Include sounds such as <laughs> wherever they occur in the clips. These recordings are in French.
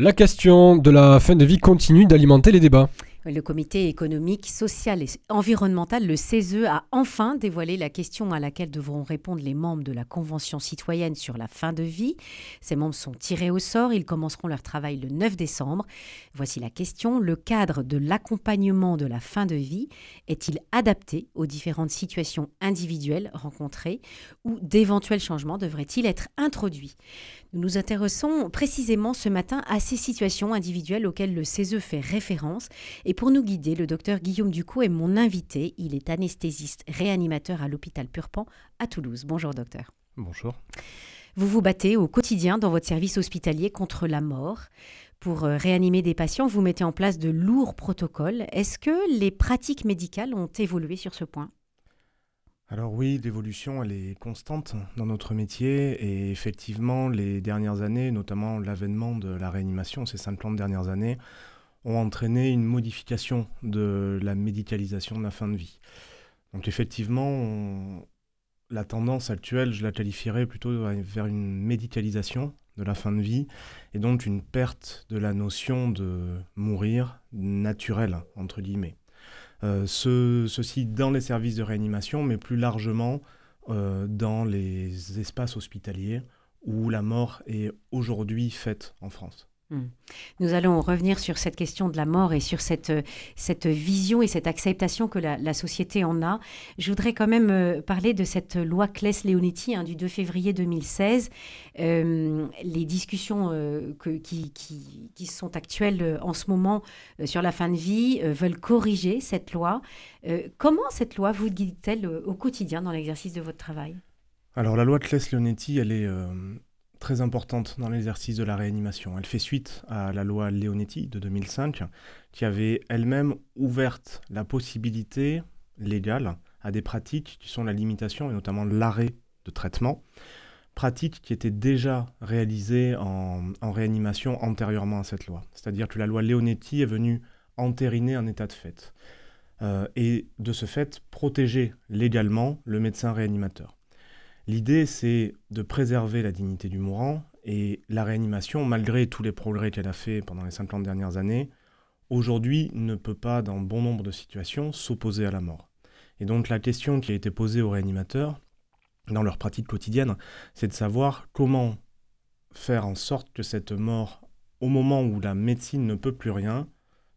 La question de la fin de vie continue d'alimenter les débats. Le comité économique, social et environnemental, le CESE, a enfin dévoilé la question à laquelle devront répondre les membres de la Convention citoyenne sur la fin de vie. Ces membres sont tirés au sort. Ils commenceront leur travail le 9 décembre. Voici la question. Le cadre de l'accompagnement de la fin de vie est-il adapté aux différentes situations individuelles rencontrées ou d'éventuels changements devraient-ils être introduits? Nous nous intéressons précisément ce matin à ces situations individuelles auxquelles le CESE fait référence et pour nous guider, le docteur Guillaume Ducot est mon invité. Il est anesthésiste réanimateur à l'hôpital Purpan à Toulouse. Bonjour docteur. Bonjour. Vous vous battez au quotidien dans votre service hospitalier contre la mort. Pour euh, réanimer des patients, vous mettez en place de lourds protocoles. Est-ce que les pratiques médicales ont évolué sur ce point? Alors oui, l'évolution, elle est constante dans notre métier et effectivement, les dernières années, notamment l'avènement de la réanimation, ces 50 dernières années, ont entraîné une modification de la médicalisation de la fin de vie. Donc effectivement, la tendance actuelle, je la qualifierais plutôt vers une médicalisation de la fin de vie et donc une perte de la notion de mourir naturel, entre guillemets. Euh, ceci dans les services de réanimation, mais plus largement euh, dans les espaces hospitaliers où la mort est aujourd'hui faite en France. Hmm. Nous allons revenir sur cette question de la mort et sur cette, cette vision et cette acceptation que la, société en a. Je voudrais quand même euh, parler de cette loi Claes-Leonetti hein, du 2 février 2016. Euh, les discussions euh, qui, qui, sont actuelles en ce moment sur la fin de vie veulent corriger cette loi. comment cette loi vous guide-t-elle au quotidien dans l'exercice de votre travail? Alors la loi Claes-Leonetti, elle est très importante dans l'exercice de la réanimation. Elle fait suite à la loi Leonetti de 2005, qui avait elle-même ouverte la possibilité légale à des pratiques qui sont la limitation et notamment l'arrêt de traitement, pratiques qui étaient déjà réalisées en, réanimation antérieurement à cette loi. C'est-à-dire que la loi Leonetti est venue entériner un état de fait euh, et de ce fait protéger légalement le médecin réanimateur. L'idée, c'est de préserver la dignité du mourant et la réanimation, malgré tous les progrès qu'elle a fait pendant les 50 dernières années, aujourd'hui ne peut pas, dans bon nombre de situations, s'opposer à la mort. Et donc la question qui a été posée aux réanimateurs, dans leur pratique quotidienne, c'est de savoir comment faire en sorte que cette mort, au moment où la médecine ne peut plus rien,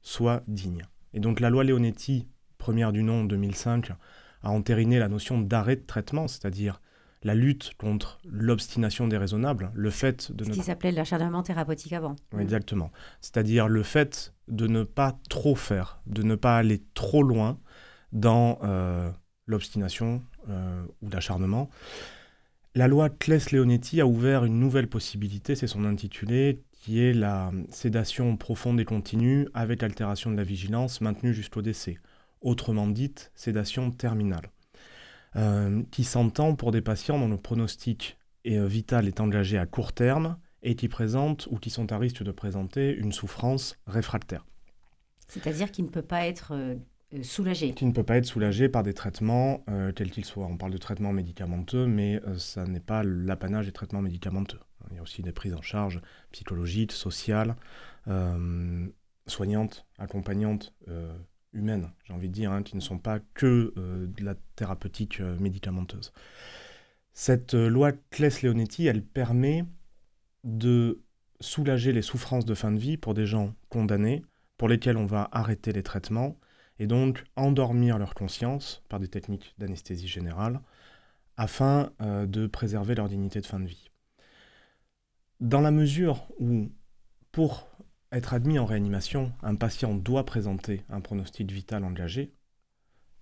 soit digne. Et donc la loi Leonetti, première du nom 2005, a entériné la notion d'arrêt de traitement, c'est-à-dire la lutte contre l'obstination déraisonnable, le fait de... Ce qui s'appelait l'acharnement thérapeutique avant. Oui, exactement. C'est-à-dire le fait de ne pas trop faire, de ne pas aller trop loin dans euh, l'obstination euh, ou l'acharnement. La loi Claes-Leonetti a ouvert une nouvelle possibilité, c'est son intitulé, qui est la sédation profonde et continue avec altération de la vigilance maintenue jusqu'au décès. Autrement dite, sédation terminale. Euh, qui s'entend pour des patients dont le pronostic euh, vital est engagé à court terme et qui présentent ou qui sont à risque de présenter une souffrance réfractaire. C'est-à-dire qu'il ne peut pas être euh, soulagé. Qui ne peut pas être soulagé par des traitements, quels qu'ils soient. On parle de traitements médicamenteux, mais ça n'est pas l'apanage des traitements médicamenteux. Il y a aussi des prises en charge psychologiques, sociales, soignantes, accompagnantes, humaines, j'ai envie de dire, hein, qui ne sont pas que euh, de la thérapeutique euh, médicamenteuse. Cette euh, loi Claes-Leonetti, elle permet de soulager les souffrances de fin de vie pour des gens condamnés, pour lesquels on va arrêter les traitements, et donc endormir leur conscience par des techniques d'anesthésie générale, afin de préserver leur dignité de fin de vie. Dans la mesure où, pour être admis en réanimation, un patient doit présenter un pronostic vital engagé.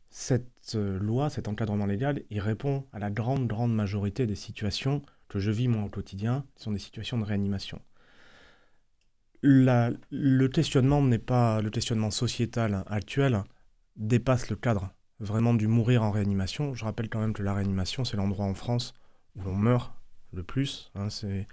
Cette euh, loi, cet encadrement légal, il répond à la grande, grande majorité des situations que je vis moi au quotidien, qui sont des situations de réanimation. le questionnement n'est pas le questionnement sociétal actuel dépasse le cadre vraiment du mourir en réanimation. Je rappelle quand même que la réanimation, c'est l'endroit en France où l'on meurt le plus. Hein. c'est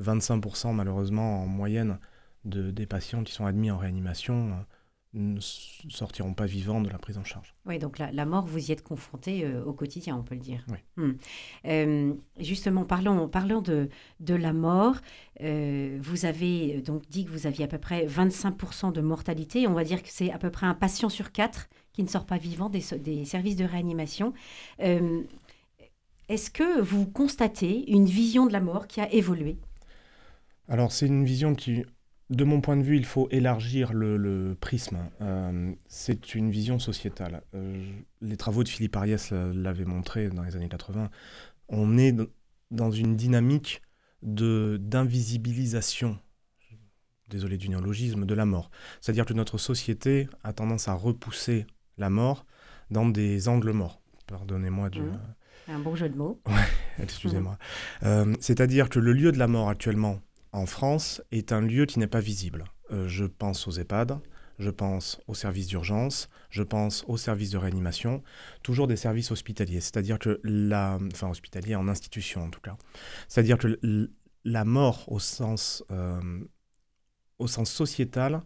25% malheureusement en moyenne de, des patients qui sont admis en réanimation ne sortiront pas vivants de la prise en charge. Oui, donc la, mort, vous y êtes confronté euh, au quotidien, on peut le dire. Oui. Hmm. Euh, justement, parlons, parlons de, de la mort. Euh, vous avez donc dit que vous aviez à peu près 25% de mortalité. On va dire que c'est à peu près un patient sur quatre qui ne sort pas vivant des, des services de réanimation. Est-ce que vous constatez une vision de la mort qui a évolué? Alors, c'est une vision qui de mon point de vue, il faut élargir le, prisme. Euh, c'est une vision sociétale. Euh, les travaux de Philippe Ariès l'avaient montré dans les années 80. On est dans une dynamique d'invisibilisation, désolé du néologisme, de la mort. C'est-à-dire que notre société a tendance à repousser la mort dans des angles morts. Pardonnez-moi du... Mmh. Un bon jeu de mots. Ouais, <laughs> excusez-moi. Euh, c'est-à-dire que le lieu de la mort actuellement, en France est un lieu qui n'est pas visible. Euh, je pense aux EHPAD, je pense aux services d'urgence, je pense aux services de réanimation, toujours des services hospitaliers, c'est-à-dire que la, enfin hospitalier en institution en tout cas, c'est-à-dire que la mort au sens, euh, au sens sociétal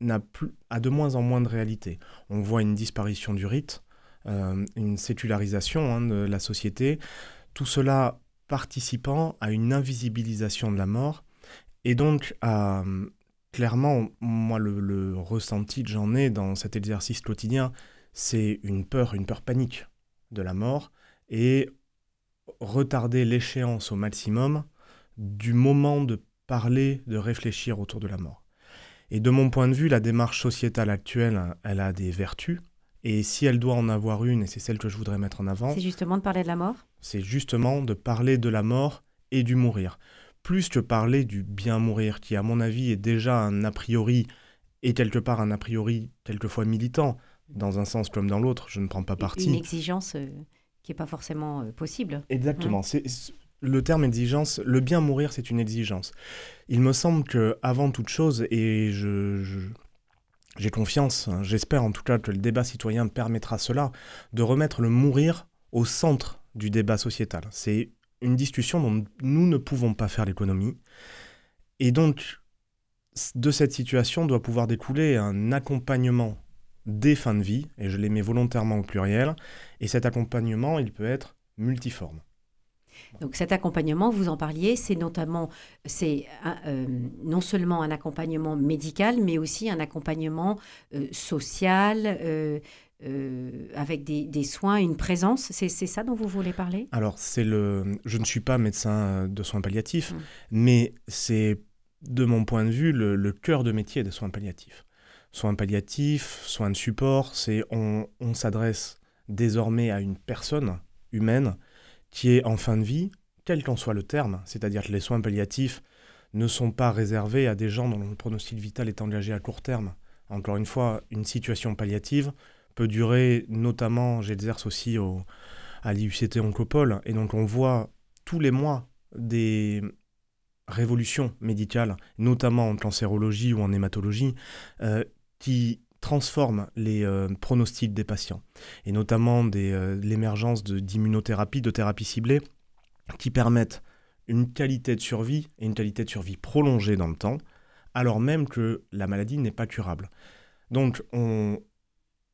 n'a plus, a de moins en moins de réalité. On voit une disparition du rite, euh, une sécularisation hein, de la société, tout cela participant à une invisibilisation de la mort et donc, euh, clairement, moi, le, ressenti que j'en ai dans cet exercice quotidien, c'est une peur, une peur panique de la mort et retarder l'échéance au maximum du moment de parler, de réfléchir autour de la mort. Et de mon point de vue, la démarche sociétale actuelle, elle a des vertus. Et si elle doit en avoir une, et c'est celle que je voudrais mettre en avant, c'est justement de parler de la mort? C'est justement de parler de la mort et du mourir plus que parler du bien mourir, qui à mon avis est déjà un a priori, et quelque part un a priori quelquefois militant, dans un sens comme dans l'autre, je ne prends pas parti. Une exigence euh, qui n'est pas forcément euh, possible. Exactement. Hein. C'est, le terme exigence, le bien mourir, c'est une exigence. Il me semble que avant toute chose, et je, j'ai confiance, hein, j'espère en tout cas que le débat citoyen permettra cela, de remettre le mourir au centre du débat sociétal. C'est une discussion dont nous ne pouvons pas faire l'économie. Et donc, de cette situation doit pouvoir découler un accompagnement des fins de vie, et je les mets volontairement au pluriel, et cet accompagnement, il peut être multiforme. Donc cet accompagnement, vous en parliez, c'est notamment, c'est euh, non seulement un accompagnement médical, mais aussi un accompagnement euh, social, euh, euh, avec des, soins, une présence. C'est ça dont vous voulez parler? Alors, c'est le. Je ne suis pas médecin de soins palliatifs, hum. mais c'est, de mon point de vue, le, cœur de métier des soins palliatifs. Soins palliatifs, soins de support, c'est on, on s'adresse désormais à une personne humaine qui est en fin de vie, quel qu'en soit le terme, c'est-à-dire que les soins palliatifs ne sont pas réservés à des gens dont le pronostic vital est engagé à court terme. Encore une fois, une situation palliative peut durer, notamment, j'exerce aussi au, à l'IUCT Oncopole, et donc on voit tous les mois des révolutions médicales, notamment en cancérologie ou en hématologie, euh, qui transforment les euh, pronostics des patients, et notamment euh, l'émergence d'immunothérapie, de thérapie ciblée, qui permettent une qualité de survie et une qualité de survie prolongée dans le temps, alors même que la maladie n'est pas curable. Donc on,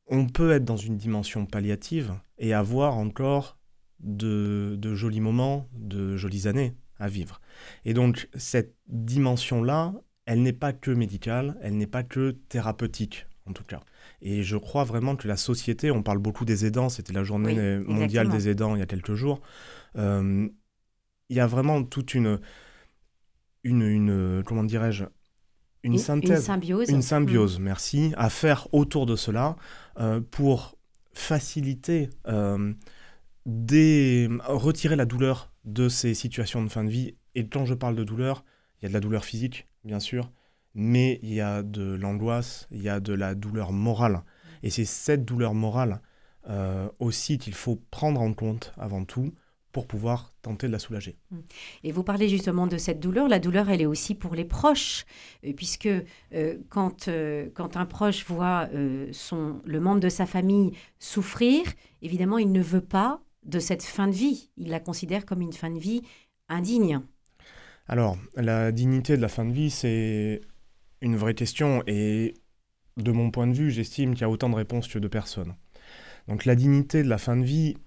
on peut être dans une dimension palliative et avoir encore de, jolis moments, de jolies années à vivre. Et donc cette dimension-là, elle n'est pas que médicale, elle n'est pas que thérapeutique en tout cas. Et je crois vraiment que la société, on parle beaucoup des aidants, c'était la journée mondiale des aidants il y a quelques jours, euh, il y a vraiment toute une, une, une comment dirais-je, une synthèse, une symbiose, une symbiose, mm. merci, à faire autour de cela euh, pour faciliter, euh, des... retirer la douleur de ces situations de fin de vie. Et quand je parle de douleur, il y a de la douleur physique, bien sûr, mais il y a de l'angoisse, il y a de la douleur morale. Et c'est cette douleur morale euh, aussi qu'il faut prendre en compte avant tout pour pouvoir tenter de la soulager. Et vous parlez justement de cette douleur. La douleur, elle est aussi pour les proches, euh, puisque euh, quand, euh, quand un proche voit son, le membre de sa famille souffrir, évidemment, il ne veut pas de cette fin de vie. Il la considère comme une fin de vie indigne. Alors, la dignité de la fin de vie, c'est une vraie question. Et de mon point de vue, j'estime qu'il y a autant de réponses que de personnes. Donc la dignité de la fin de vie,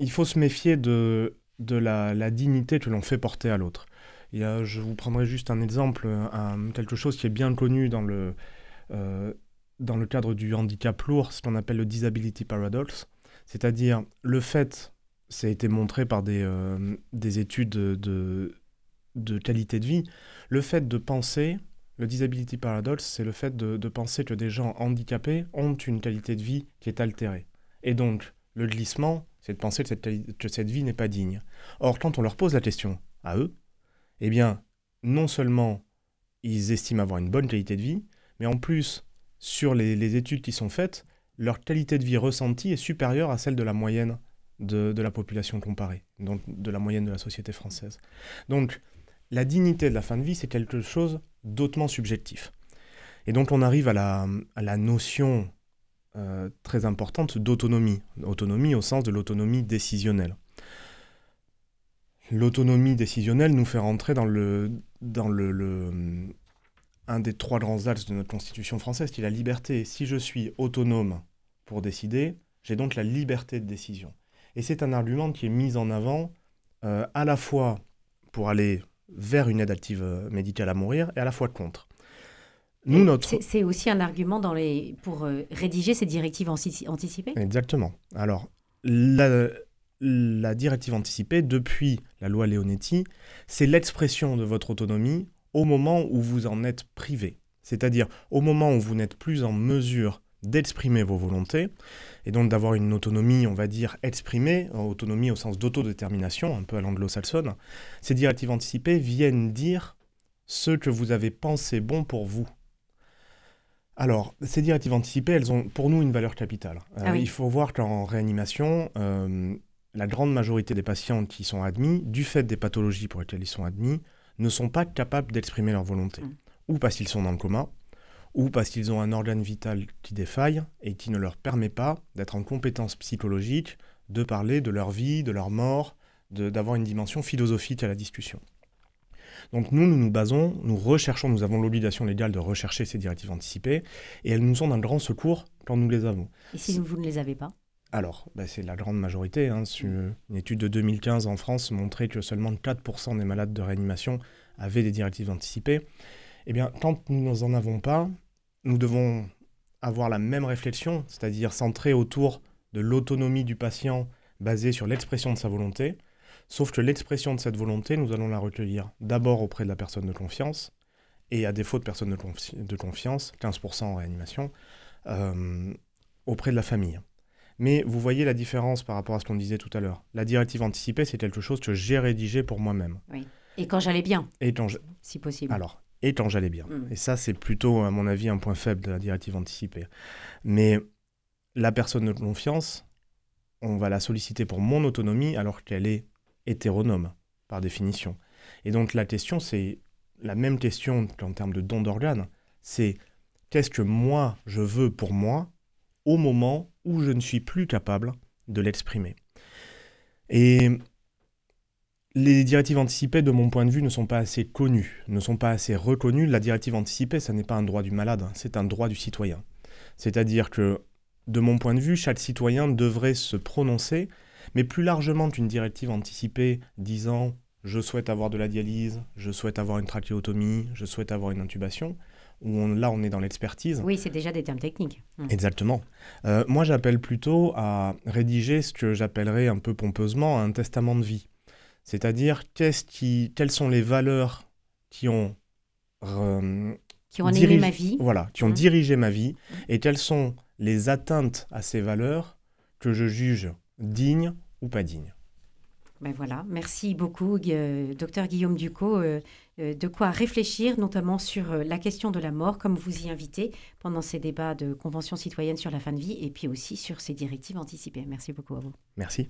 il faut se méfier de, de la, dignité que l'on fait porter à l'autre. je vous prendrai juste un exemple, quelque chose qui est bien connu dans le, euh, dans le cadre du handicap lourd, ce qu'on appelle le disability paradox, c'est-à-dire le fait, ça a été montré par des, euh, des études de, de qualité de vie, le fait de penser, le disability paradox, c'est le fait de, de penser que des gens handicapés ont une qualité de vie qui est altérée. Et donc, le glissement, c'est de penser que cette, vie n'est pas digne. Or, quand on leur pose la question à eux, eh bien, non seulement ils estiment avoir une bonne qualité de vie, mais en plus, sur les, études qui sont faites, leur qualité de vie ressentie est supérieure à celle de la moyenne de, la population comparée, donc de la moyenne de la société française. Donc, la dignité de la fin de vie, c'est quelque chose d'autrement subjectif. Et donc, on arrive à la notion euh, très importante d'autonomie. Autonomie au sens de l'autonomie décisionnelle. L'autonomie décisionnelle nous fait rentrer dans le, dans le, un des trois grands axes de notre Constitution française, qui est la liberté. Si je suis autonome pour décider, j'ai donc la liberté de décision. Et c'est un argument qui est mis en avant euh, à la fois pour aller vers une aide active euh, médicale à mourir et à la fois contre. Nous, notre... C'est aussi un argument dans les... pour euh, rédiger ces directives anticipées Exactement. Alors, la, la directive anticipée, depuis la loi Leonetti, c'est l'expression de votre autonomie au moment où vous en êtes privé, c'est-à-dire au moment où vous n'êtes plus en mesure d'exprimer vos volontés, et donc d'avoir une autonomie, on va dire, exprimée, autonomie au sens d'autodétermination, un peu à l'anglo-saxonne, ces directives anticipées viennent dire ce que vous avez pensé bon pour vous. Alors, ces directives anticipées, elles ont pour nous une valeur capitale. Euh, ah il faut voir qu'en réanimation, euh, la grande majorité des patients qui sont admis, du fait des pathologies pour lesquelles ils sont admis, ne sont pas capables d'exprimer leur volonté. Mm. Ou parce qu'ils sont dans le coma, ou parce qu'ils ont un organe vital qui défaille et qui ne leur permet pas d'être en compétence psychologique, de parler de leur vie, de leur mort, d'avoir une dimension philosophique à la discussion. Donc nous, nous nous basons, nous recherchons, nous avons l'obligation légale de rechercher ces directives anticipées, et elles nous sont d'un grand secours quand nous les avons. Et si vous ne les avez pas? Alors, bah, c'est la grande majorité. Hein, une étude de 2015 en France montrait que seulement 4% des malades de réanimation avaient des directives anticipées. Eh bien, quand nous n'en avons pas, nous devons avoir la même réflexion, c'est-à-dire centrer autour de l'autonomie du patient basée sur l'expression de sa volonté. Sauf que l'expression de cette volonté, nous allons la recueillir d'abord auprès de la personne de confiance, et à défaut de personne de, confiance, 15% en réanimation, euh, auprès de la famille. Mais vous voyez la différence par rapport à ce qu'on disait tout à l'heure. La directive anticipée, c'est quelque chose que j'ai rédigé pour moi-même. Oui. Et quand j'allais bien. Et quand Si possible. Alors, et quand j'allais bien. Mm. Et ça, c'est plutôt, à mon avis, un point faible de la directive anticipée. Mais la personne de confiance, on va la solliciter pour mon autonomie alors qu'elle est hétéronome, par définition. Et donc la question, c'est la même question qu'en termes de don d'organes. C'est qu'est-ce que moi, je veux pour moi au moment où je ne suis plus capable de l'exprimer? Et les directives anticipées, de mon point de vue, ne sont pas assez connues, ne sont pas assez reconnues. La directive anticipée, ce n'est pas un droit du malade, c'est un droit du citoyen. C'est-à-dire que, de mon point de vue, chaque citoyen devrait se prononcer, mais plus largement qu'une directive anticipée disant je souhaite avoir de la dialyse, je souhaite avoir une trachéotomie, je souhaite avoir une intubation, où là on est dans l'expertise. Oui, c'est déjà des termes techniques. Mmh. Exactement. Euh, moi j'appelle plutôt à rédiger ce que j'appellerais un peu pompeusement un testament de vie. C'est-à-dire qui, quelles sont les valeurs qui ont... qui ont animé ma vie. Voilà, qui ont mmh. dirigé ma vie, mmh. et quelles sont les atteintes à ces valeurs que je juge dignes ou pas dignes. Ben voilà, merci beaucoup, euh, docteur Guillaume Ducot. Euh, euh, de quoi réfléchir, notamment sur la question de la mort, comme vous y invitez pendant ces débats de convention citoyenne sur la fin de vie, et puis aussi sur ces directives anticipées. Merci beaucoup à vous. Merci.